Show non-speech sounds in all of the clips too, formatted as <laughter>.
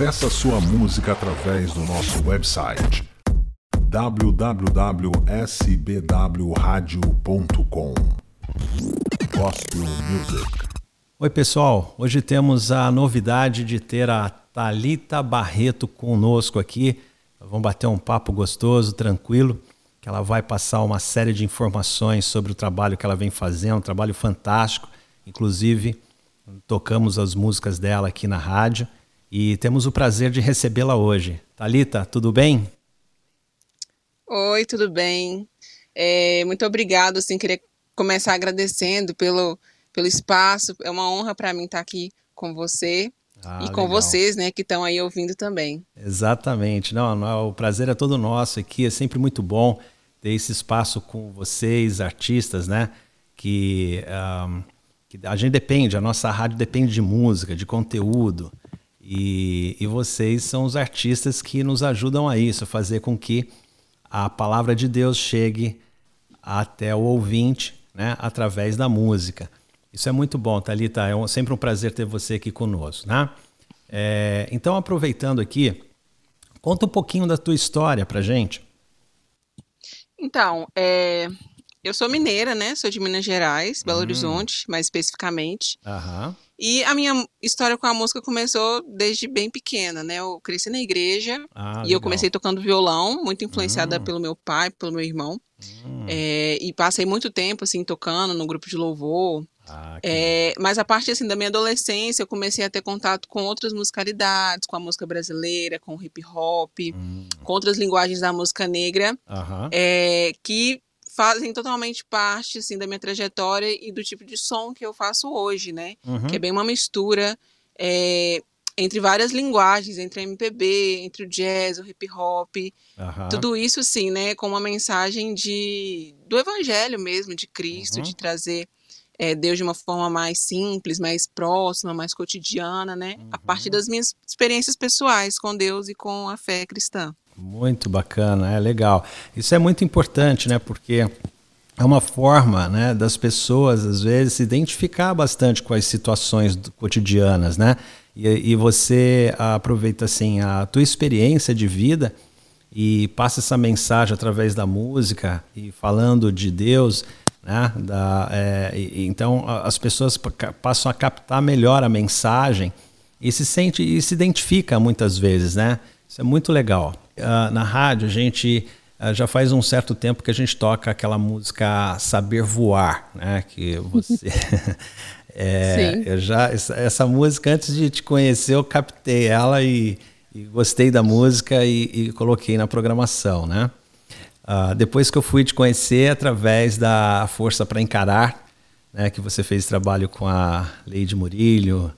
Peça sua música através do nosso website www.sbwradio.com Gospel Music. Oi, pessoal. Hoje temos a novidade de ter a Talita Barreto conosco aqui. Vamos bater um papo gostoso, tranquilo, que ela vai passar uma série de informações sobre o trabalho que ela vem fazendo, um trabalho fantástico. Inclusive, tocamos as músicas dela aqui na rádio e temos o prazer de recebê-la hoje. Talita, tudo bem? Oi, tudo bem? É, muito obrigado, assim, queria começar agradecendo pelo, pelo espaço. É uma honra para mim estar aqui com você ah, e com legal. vocês, né, que estão aí ouvindo também. Exatamente. Não, não, o prazer é todo nosso aqui. É sempre muito bom ter esse espaço com vocês, artistas, né, que um, que a gente depende, a nossa rádio depende de música, de conteúdo. E, e vocês são os artistas que nos ajudam a isso, a fazer com que a palavra de Deus chegue até o ouvinte, né, através da música. Isso é muito bom, Thalita. É um, sempre um prazer ter você aqui conosco, né? É, então, aproveitando aqui, conta um pouquinho da tua história pra gente. Então, é, eu sou mineira, né? Sou de Minas Gerais, Belo hum. Horizonte, mais especificamente. Aham. E a minha história com a música começou desde bem pequena, né? Eu cresci na igreja ah, e legal. eu comecei tocando violão, muito influenciada hum. pelo meu pai, pelo meu irmão. Hum. É, e passei muito tempo, assim, tocando no grupo de louvor. Ah, é, mas a partir assim, da minha adolescência, eu comecei a ter contato com outras musicalidades, com a música brasileira, com o hip hop, hum. com outras linguagens da música negra, uh -huh. é, que fazem totalmente parte assim da minha trajetória e do tipo de som que eu faço hoje, né? Uhum. Que é bem uma mistura é, entre várias linguagens, entre MPB, entre o jazz, o hip hop, uhum. tudo isso sim, né? Com uma mensagem de do evangelho mesmo, de Cristo, uhum. de trazer é, Deus de uma forma mais simples, mais próxima, mais cotidiana, né? A partir das minhas experiências pessoais com Deus e com a fé cristã. Muito bacana, é legal. Isso é muito importante, né? Porque é uma forma, né, das pessoas às vezes se identificar bastante com as situações cotidianas, né? E, e você aproveita assim a tua experiência de vida e passa essa mensagem através da música e falando de Deus, né? Da, é, e, então as pessoas passam a captar melhor a mensagem e se sente e se identifica muitas vezes, né? Isso é muito legal. Uh, na rádio, a gente uh, já faz um certo tempo que a gente toca aquela música Saber Voar, né? Que você. <laughs> é, eu já, essa, essa, música, antes de te conhecer, eu captei ela e, e gostei da música e, e, coloquei na programação, né? Uh, depois que eu fui te conhecer através da Força para Encarar, né? Que você fez trabalho com a Leide Murilho.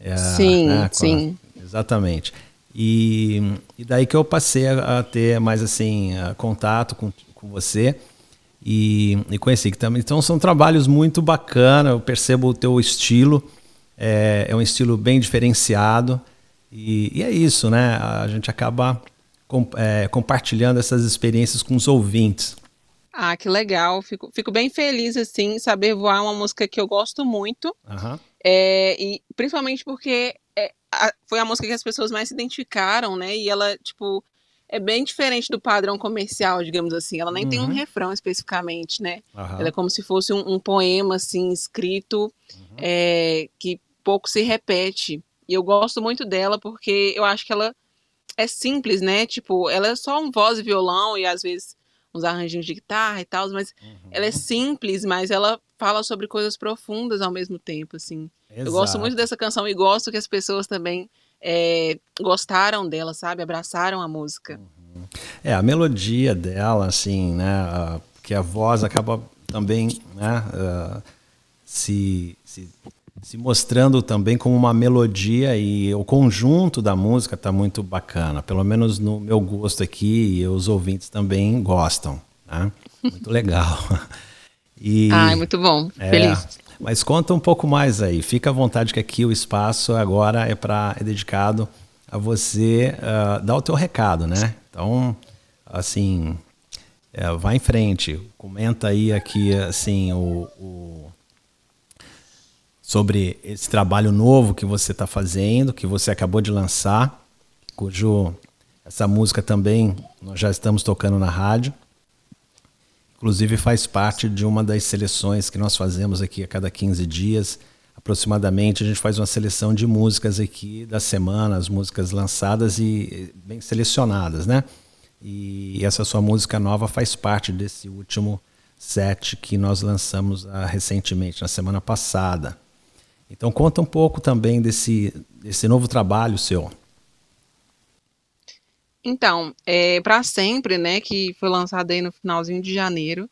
É, sim, né, sim. A, exatamente. E, e daí que eu passei a, a ter mais assim contato com, com você e, e conheci que também. Então são trabalhos muito bacanas. Eu percebo o teu estilo é, é um estilo bem diferenciado e, e, é isso, né? A gente acaba com, é, compartilhando essas experiências com os ouvintes. Ah, que legal. Fico, fico bem feliz, assim, saber voar uma música que eu gosto muito. Uhum. É, e principalmente porque a, foi a música que as pessoas mais se identificaram, né? E ela, tipo, é bem diferente do padrão comercial, digamos assim. Ela nem uhum. tem um uhum. refrão especificamente, né? Uhum. Ela é como se fosse um, um poema, assim, escrito, uhum. é, que pouco se repete. E eu gosto muito dela porque eu acho que ela é simples, né? Tipo, ela é só um voz e violão e às vezes uns arranjinhos de guitarra e tal, mas ela é uhum. simples, mas ela fala sobre coisas profundas ao mesmo tempo, assim. Exato. Eu gosto muito dessa canção e gosto que as pessoas também é, gostaram dela, sabe? Abraçaram a música. Uhum. É, a melodia dela, assim, né? Que a voz acaba também, né? Uh, se, se, se, mostrando também como uma melodia e o conjunto da música está muito bacana. Pelo menos no meu gosto aqui e os ouvintes também gostam, né? Muito legal. <laughs> E, Ai, muito bom. É, Feliz. Mas conta um pouco mais aí. Fica à vontade que aqui o espaço agora é para é dedicado a você uh, dar o teu recado, né? Então, assim, é, vai em frente. Comenta aí aqui assim o, o sobre esse trabalho novo que você está fazendo, que você acabou de lançar, cujo essa música também nós já estamos tocando na rádio. Inclusive faz parte de uma das seleções que nós fazemos aqui a cada 15 dias. Aproximadamente a gente faz uma seleção de músicas aqui da semana, as músicas lançadas e bem selecionadas, né? E essa sua música nova faz parte desse último set que nós lançamos uh, recentemente, na semana passada. Então conta um pouco também desse, desse novo trabalho seu. Então, é para sempre, né, que foi lançado aí no finalzinho de janeiro.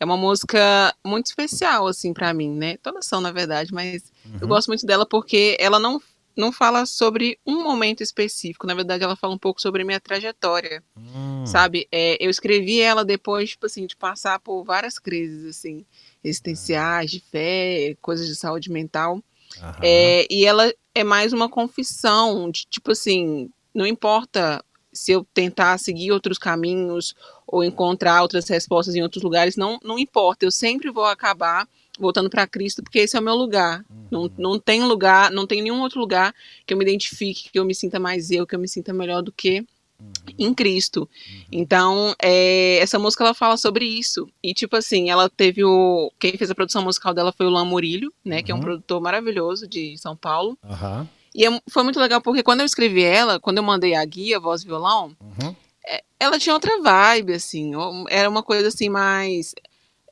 É uma música muito especial assim para mim, né? Todas são, na verdade, mas uhum. eu gosto muito dela porque ela não não fala sobre um momento específico. Na verdade, ela fala um pouco sobre minha trajetória, uhum. sabe? É, eu escrevi ela depois, tipo assim, de passar por várias crises, assim, existenciais, de fé, coisas de saúde mental. Uhum. É, e ela é mais uma confissão de, tipo assim, não importa se eu tentar seguir outros caminhos ou encontrar outras respostas em outros lugares, não, não importa, eu sempre vou acabar voltando para Cristo, porque esse é o meu lugar. Uhum. Não, não tem lugar, não tem nenhum outro lugar que eu me identifique, que eu me sinta mais eu, que eu me sinta melhor do que uhum. em Cristo. Uhum. Então, é, essa música ela fala sobre isso. E tipo assim, ela teve o quem fez a produção musical dela foi o Lan Murilho, né, que é um uhum. produtor maravilhoso de São Paulo. Uhum. E é, foi muito legal porque quando eu escrevi ela, quando eu mandei a guia, voz e violão, uhum. é, ela tinha outra vibe, assim. Era uma coisa assim mais.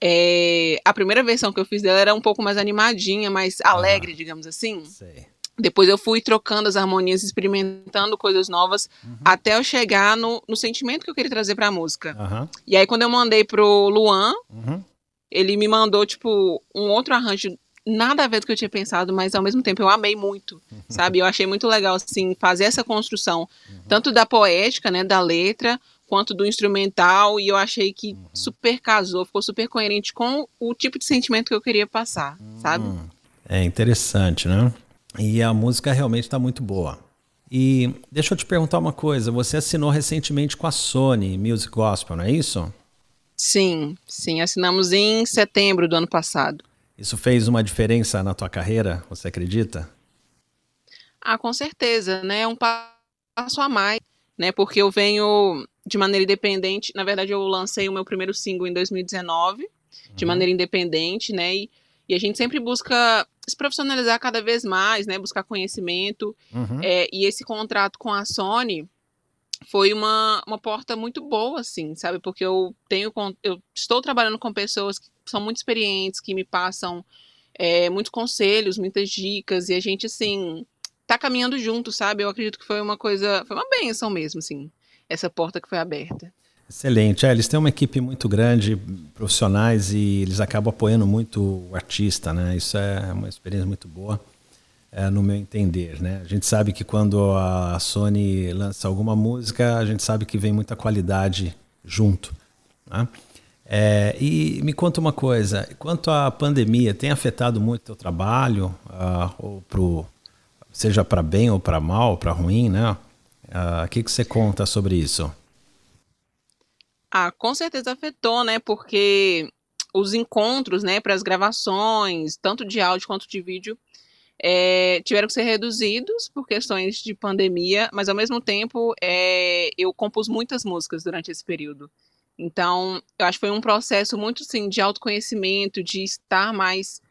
É, a primeira versão que eu fiz dela era um pouco mais animadinha, mais alegre, digamos assim. Sei. Depois eu fui trocando as harmonias, experimentando coisas novas, uhum. até eu chegar no, no sentimento que eu queria trazer pra música. Uhum. E aí, quando eu mandei pro Luan, uhum. ele me mandou, tipo, um outro arranjo nada a ver do que eu tinha pensado, mas ao mesmo tempo eu amei muito, sabe? Eu achei muito legal, assim, fazer essa construção, uhum. tanto da poética, né, da letra, quanto do instrumental, e eu achei que uhum. super casou, ficou super coerente com o tipo de sentimento que eu queria passar, sabe? Hum. É interessante, né? E a música realmente está muito boa. E deixa eu te perguntar uma coisa, você assinou recentemente com a Sony Music Gospel, não é isso? Sim, sim, assinamos em setembro do ano passado. Isso fez uma diferença na tua carreira, você acredita? Ah, com certeza, né? É um passo a mais, né? Porque eu venho de maneira independente. Na verdade, eu lancei o meu primeiro single em 2019, de uhum. maneira independente, né? E, e, a gente sempre busca se profissionalizar cada vez mais, né? Buscar conhecimento. Uhum. É, e esse contrato com a Sony foi uma, uma porta muito boa, assim, sabe? Porque eu tenho eu estou trabalhando com pessoas que são muito experientes, que me passam é, muitos conselhos, muitas dicas, e a gente, assim, tá caminhando junto, sabe? Eu acredito que foi uma coisa, foi uma benção mesmo, assim, essa porta que foi aberta. Excelente. É, eles têm uma equipe muito grande, profissionais, e eles acabam apoiando muito o artista, né? Isso é uma experiência muito boa é, no meu entender. Né? A gente sabe que quando a Sony lança alguma música, a gente sabe que vem muita qualidade junto. Né? É, e me conta uma coisa, quanto à pandemia, tem afetado muito o teu trabalho, uh, ou pro, seja para bem ou para mal, para ruim, né? Ah, o uh, que, que você conta sobre isso? Ah, com certeza afetou, né? Porque os encontros, né, para as gravações, tanto de áudio quanto de vídeo, é, tiveram que ser reduzidos por questões de pandemia, mas ao mesmo tempo é, eu compus muitas músicas durante esse período. Então, eu acho que foi um processo muito sim de autoconhecimento, de estar mais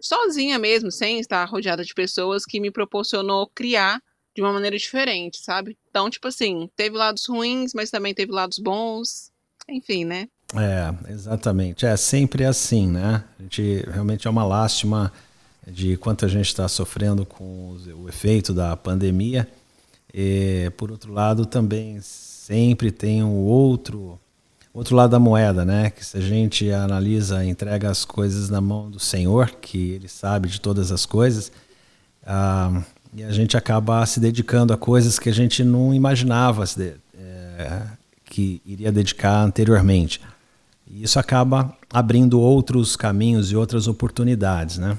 sozinha mesmo, sem estar rodeada de pessoas, que me proporcionou criar de uma maneira diferente, sabe? Então, tipo assim, teve lados ruins, mas também teve lados bons, enfim, né? É, exatamente. É sempre assim, né? A gente realmente é uma lástima de quanto a gente está sofrendo com o efeito da pandemia. E, por outro lado, também sempre tem um outro outro lado da moeda, né? Que se a gente analisa, entrega as coisas na mão do Senhor, que Ele sabe de todas as coisas, ah, e a gente acaba se dedicando a coisas que a gente não imaginava é, que iria dedicar anteriormente. E isso acaba abrindo outros caminhos e outras oportunidades, né?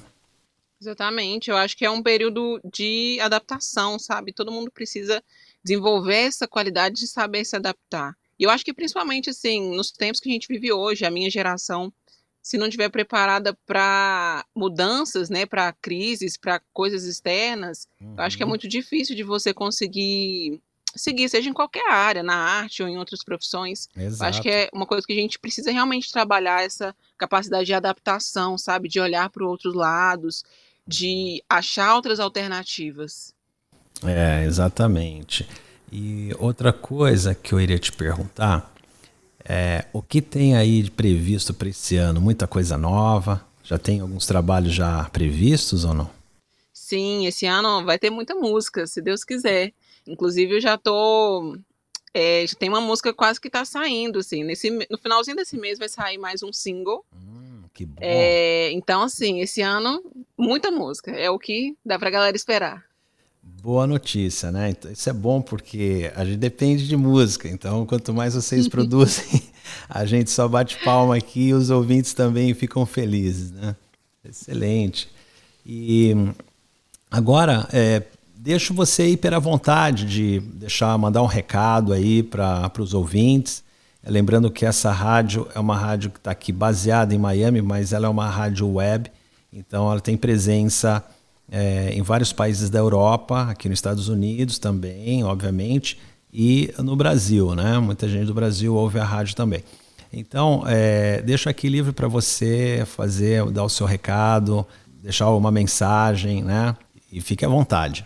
Exatamente, eu acho que é um período de adaptação, sabe? Todo mundo precisa desenvolver essa qualidade de saber se adaptar. E eu acho que principalmente assim, nos tempos que a gente vive hoje, a minha geração, se não estiver preparada para mudanças, né, para crises, para coisas externas, uhum. eu acho que é uhum. muito difícil de você conseguir seguir, seja em qualquer área, na arte ou em outras profissões. Exato. Acho que é uma coisa que a gente precisa realmente trabalhar essa capacidade de adaptação, sabe? De olhar para outros lados, de achar outras alternativas. É, exatamente. E outra coisa que eu iria te perguntar é o que tem aí de previsto para esse ano? Muita coisa nova? Já tem alguns trabalhos já previstos ou não? Sim, esse ano vai ter muita música, se Deus quiser. Inclusive, eu já tô. É, já tem uma música quase que tá saindo, assim. Nesse, no finalzinho desse mês vai sair mais um single. Hum, que bom. É, então, assim, esse ano, muita música. É o que dá pra galera esperar. Boa notícia, né? Então, isso é bom porque a gente depende de música. Então, quanto mais vocês <laughs> produzem, a gente só bate palma aqui e os ouvintes também ficam felizes, né? Excelente. E agora, é, deixo você ir pela vontade de deixar, mandar um recado aí para os ouvintes. Lembrando que essa rádio é uma rádio que está aqui baseada em Miami, mas ela é uma rádio web, então ela tem presença é, em vários países da Europa, aqui nos Estados Unidos também, obviamente, e no Brasil, né? Muita gente do Brasil ouve a rádio também. Então, é, deixo aqui livre para você fazer, dar o seu recado, deixar uma mensagem, né? E fique à vontade.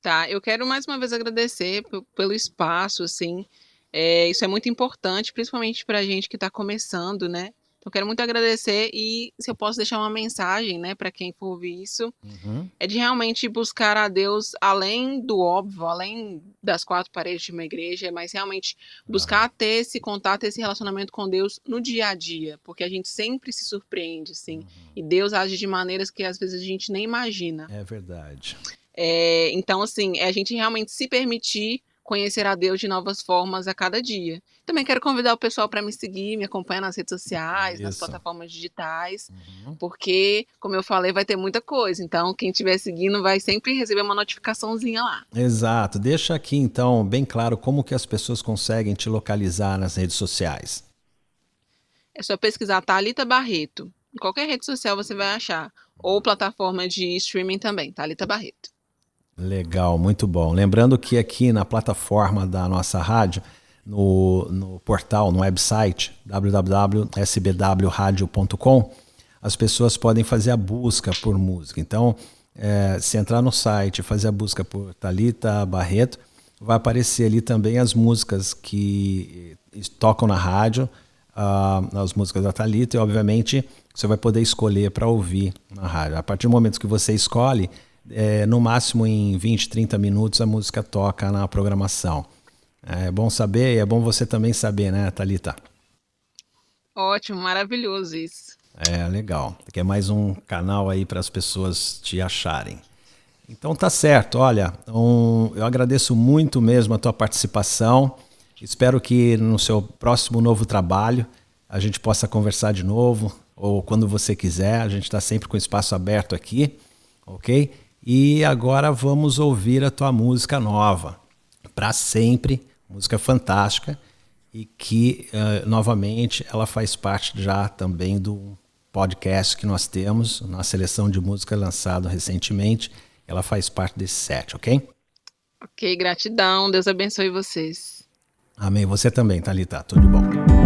Tá, eu quero mais uma vez agradecer pelo espaço, assim. É, isso é muito importante, principalmente para a gente que está começando, né? Então, quero muito agradecer e se eu posso deixar uma mensagem, né, para quem for ouvir isso, uhum. é de realmente buscar a Deus além do óbvio, além das quatro paredes de uma igreja, mas realmente buscar uhum. ter esse contato, esse relacionamento com Deus no dia a dia, porque a gente sempre se surpreende, assim, uhum. e Deus age de maneiras que às vezes a gente nem imagina. É verdade. É, então, assim, é a gente realmente se permitir conhecer a Deus de novas formas a cada dia. Também quero convidar o pessoal para me seguir, me acompanhar nas redes sociais, Isso. nas plataformas digitais, uhum. porque, como eu falei, vai ter muita coisa. Então, quem estiver seguindo vai sempre receber uma notificaçãozinha lá. Exato. Deixa aqui, então, bem claro como que as pessoas conseguem te localizar nas redes sociais. É só pesquisar Talita Barreto. Em qualquer rede social você vai achar. Ou plataforma de streaming também, Talita Barreto. Legal, muito bom. Lembrando que aqui na plataforma da nossa rádio, no, no portal, no website www.sbwradio.com, as pessoas podem fazer a busca por música. Então, é, se entrar no site e fazer a busca por Talita Barreto, vai aparecer ali também as músicas que tocam na rádio, uh, as músicas da Talita, e obviamente você vai poder escolher para ouvir na rádio. A partir do momento que você escolhe, é, no máximo em 20, 30 minutos a música toca na programação. É bom saber e é bom você também saber, né, Thalita? Ótimo, maravilhoso isso. É, legal. Que é mais um canal aí para as pessoas te acharem. Então tá certo, olha, um, eu agradeço muito mesmo a tua participação. Espero que no seu próximo novo trabalho a gente possa conversar de novo, ou quando você quiser, a gente está sempre com o espaço aberto aqui, ok? E agora vamos ouvir a tua música nova, para sempre, música fantástica e que uh, novamente ela faz parte já também do podcast que nós temos, na seleção de música lançado recentemente, ela faz parte desse set, ok? Ok, gratidão, Deus abençoe vocês. Amém. Você também, Thalita, tudo de bom.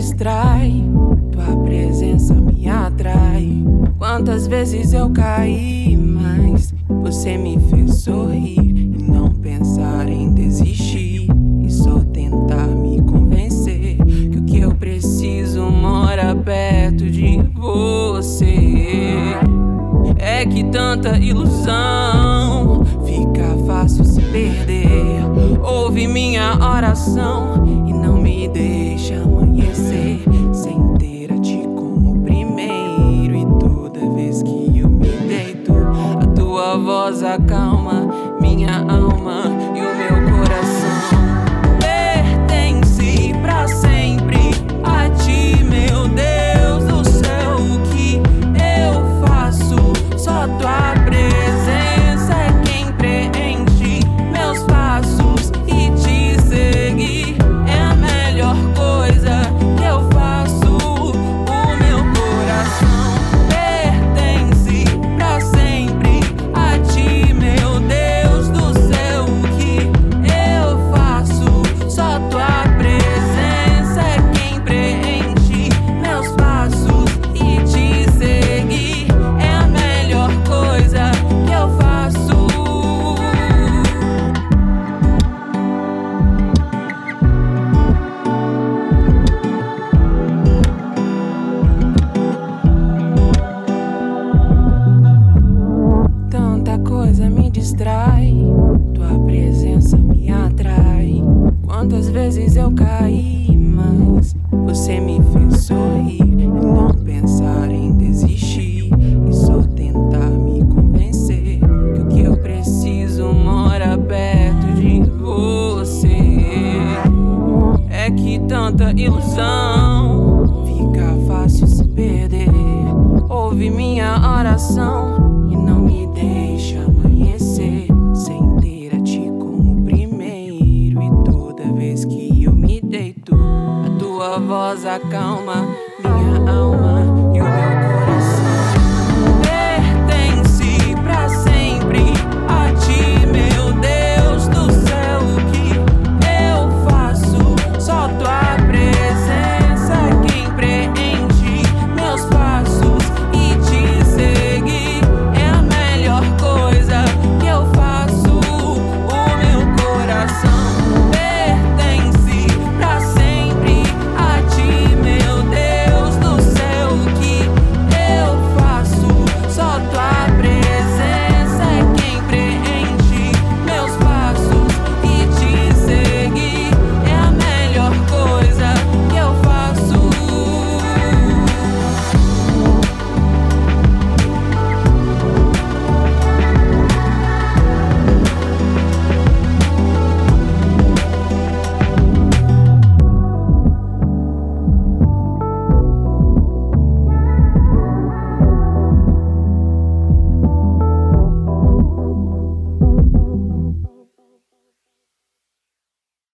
Distrai, tua presença me atrai. Quantas vezes eu caí, mas você me fez sorrir e não pensar em desistir e só tentar me convencer que o que eu preciso mora perto de você. É que tanta ilusão fica fácil se perder. Ouve minha oração e não me deixa